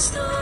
stars.